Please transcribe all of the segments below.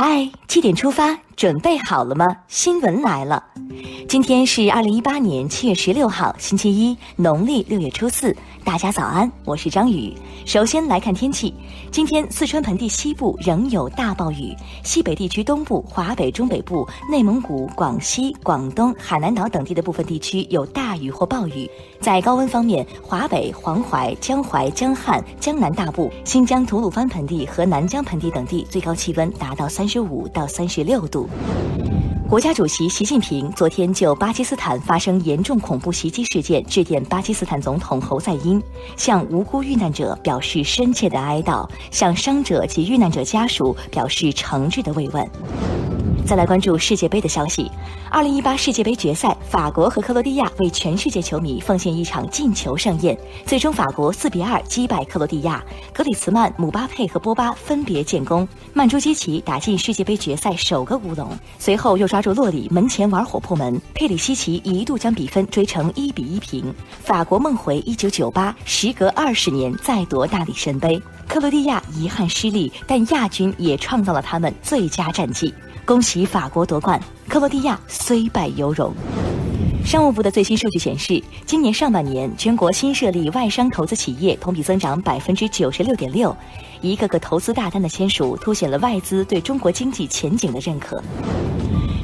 嗨，七点出发，准备好了吗？新闻来了，今天是二零一八年七月十六号，星期一，农历六月初四。大家早安，我是张宇。首先来看天气，今天四川盆地西部仍有大暴雨，西北地区东部、华北中北部、内蒙古、广西、广东、海南岛等地的部分地区有大雨或暴雨。在高温方面，华北、黄淮、江淮、江汉、江南大部、新疆吐鲁番盆地和南疆盆地等地最高气温达到三十五到三十六度。国家主席习近平昨天就巴基斯坦发生严重恐怖袭击事件致电巴基斯坦总统侯赛因，向无辜遇难者表示深切的哀悼，向伤者及遇难者家属表示诚挚的慰问。再来关注世界杯的消息。二零一八世界杯决赛，法国和克罗地亚为全世界球迷奉献一场进球盛宴。最终，法国四比二击败克罗地亚，格里茨曼、姆巴佩和波巴分别建功，曼朱基奇打进世界杯决赛首个乌龙，随后又抓住洛里门前玩火破门，佩里西奇一度将比分追成一比一平。法国梦回一九九八，时隔二十年再夺大力神杯。克罗地亚遗憾失利，但亚军也创造了他们最佳战绩。恭喜法国夺冠，克罗地亚虽败犹荣。商务部的最新数据显示，今年上半年全国新设立外商投资企业同比增长百分之九十六点六，一个个投资大单的签署，凸显了外资对中国经济前景的认可。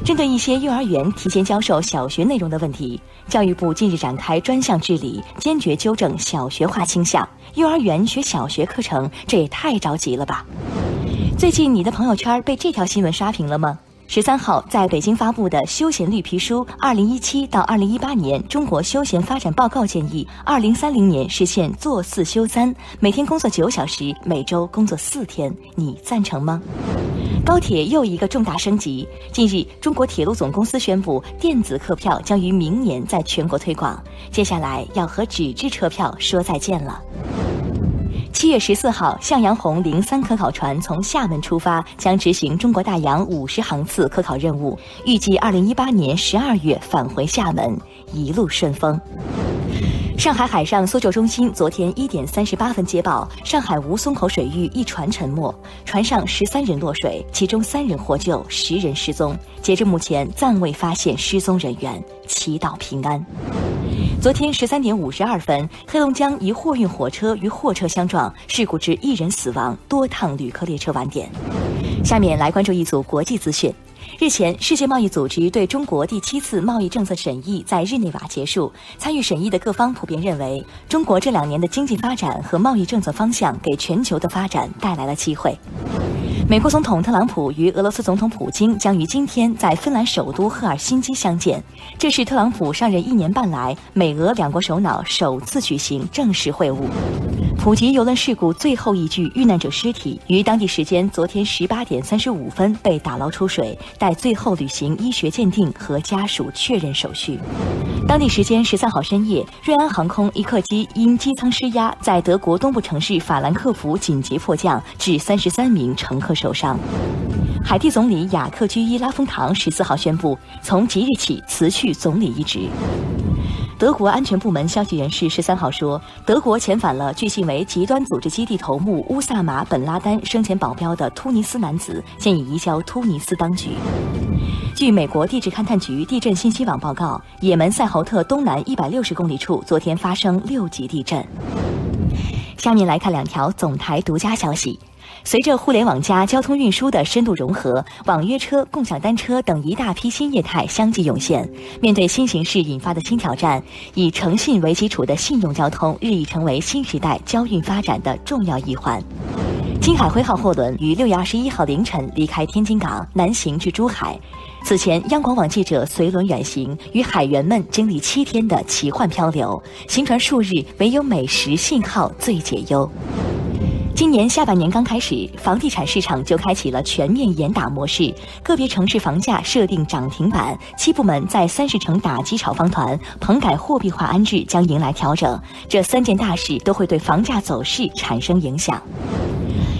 针对一些幼儿园提前教授小学内容的问题，教育部近日展开专项治理，坚决纠正小学化倾向。幼儿园学小学课程，这也太着急了吧？最近你的朋友圈被这条新闻刷屏了吗？十三号在北京发布的《休闲绿皮书（二零一七到二零一八年中国休闲发展报告）》建议，二零三零年实现坐四休三，每天工作九小时，每周工作四天，你赞成吗？高铁又一个重大升级，近日中国铁路总公司宣布，电子客票将于明年在全国推广，接下来要和纸质车票说再见了。七月十四号，向阳红零三科考船从厦门出发，将执行中国大洋五十航次科考任务，预计二零一八年十二月返回厦门，一路顺风。上海海上搜救中心昨天一点三十八分接报，上海吴淞口水域一船沉没，船上十三人落水，其中三人获救，十人失踪。截至目前，暂未发现失踪人员，祈祷平安。昨天十三点五十二分，黑龙江一货运火车与货车相撞，事故致一人死亡，多趟旅客列车晚点。下面来关注一组国际资讯。日前，世界贸易组织对中国第七次贸易政策审议在日内瓦结束。参与审议的各方普遍认为，中国这两年的经济发展和贸易政策方向给全球的发展带来了机会。美国总统特朗普与俄罗斯总统普京将于今天在芬兰首都赫尔辛基相见，这是特朗普上任一年半来美俄两国首脑首次举行正式会晤。普吉游轮事故最后一具遇难者尸体于当地时间昨天十八点三十五分被打捞出水，待最后履行医学鉴定和家属确认手续。当地时间十三号深夜，瑞安航空一客机因机舱失压，在德国东部城市法兰克福紧急迫降，致三十三名乘客受伤。海地总理雅克居伊拉丰唐十四号宣布，从即日起辞去总理一职。德国安全部门消息人士十三号说，德国遣返了据信为极端组织基地头目乌萨马·本·拉丹生前保镖的突尼斯男子，现已移交突尼斯当局。据美国地质勘探局地震信息网报告，也门塞侯特东南一百六十公里处昨天发生六级地震。下面来看两条总台独家消息。随着互联网加交通运输的深度融合，网约车、共享单车等一大批新业态相继涌现。面对新形势引发的新挑战，以诚信为基础的信用交通日益成为新时代交运发展的重要一环。金海辉号货轮于六月二十一号凌晨离开天津港，南行至珠海。此前，央广网记者随轮远行，与海员们经历七天的奇幻漂流，行船数日，唯有美食信号最解忧。今年下半年刚开始，房地产市场就开启了全面严打模式，个别城市房价设定涨停板，七部门在三十城打击炒房团，棚改货币化安置将迎来调整，这三件大事都会对房价走势产生影响。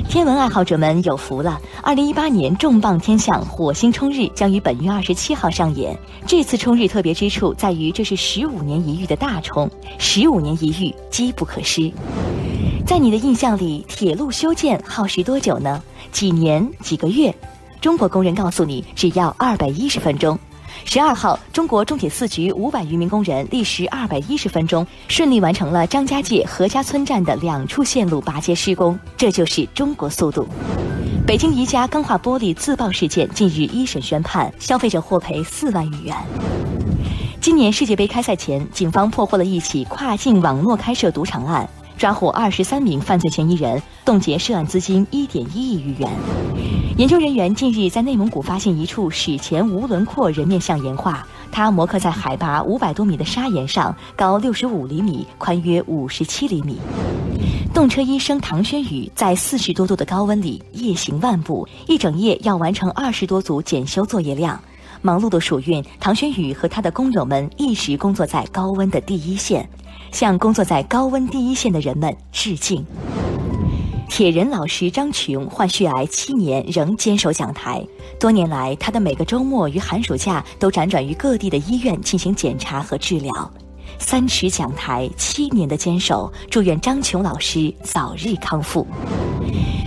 天文爱好者们有福了，二零一八年重磅天象火星冲日将于本月二十七号上演。这次冲日特别之处在于，这是十五年一遇的大冲，十五年一遇，机不可失。在你的印象里，铁路修建耗时多久呢？几年？几个月？中国工人告诉你只要二百一十分钟。十二号，中国中铁四局五百余名工人历时二百一十分钟，顺利完成了张家界何家村站的两处线路拔接施工。这就是中国速度。北京宜家钢化玻璃自爆事件近日一审宣判，消费者获赔四万余元。今年世界杯开赛前，警方破获了一起跨境网络开设赌场案，抓获二十三名犯罪嫌疑人，冻结涉案资金一点一亿余元。研究人员近日在内蒙古发现一处史前无轮廓人面像岩画，它模刻在海拔五百多米的砂岩上，高六十五厘米，宽约五十七厘米。动车医生唐轩宇在四十多度的高温里夜行万步，一整夜要完成二十多组检修作业量。忙碌的暑运，唐轩宇和他的工友们一直工作在高温的第一线，向工作在高温第一线的人们致敬。铁人老师张琼患血癌七年仍坚守讲台，多年来他的每个周末与寒暑假都辗转于各地的医院进行检查和治疗。三尺讲台，七年的坚守，祝愿张琼老师早日康复。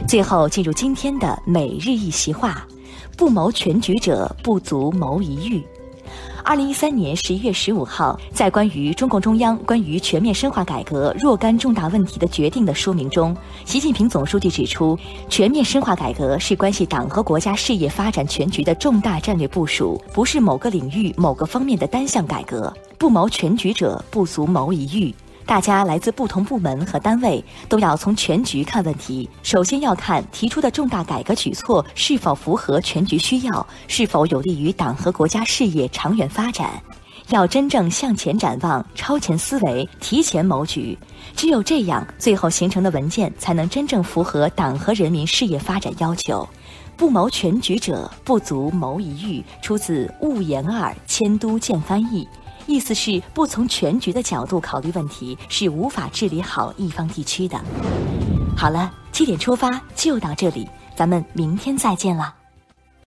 最后进入今天的每日一席话：不谋全局者，不足谋一域。二零一三年十一月十五号，在关于中共中央关于全面深化改革若干重大问题的决定的说明中，习近平总书记指出，全面深化改革是关系党和国家事业发展全局的重大战略部署，不是某个领域某个方面的单项改革。不谋全局者，不足谋一域。大家来自不同部门和单位，都要从全局看问题。首先要看提出的重大改革举措是否符合全局需要，是否有利于党和国家事业长远发展。要真正向前展望，超前思维，提前谋局。只有这样，最后形成的文件才能真正符合党和人民事业发展要求。不谋全局者，不足谋一域。出自《物言二》，迁都见翻译。意思是不从全局的角度考虑问题，是无法治理好一方地区的。好了，七点出发就到这里，咱们明天再见了。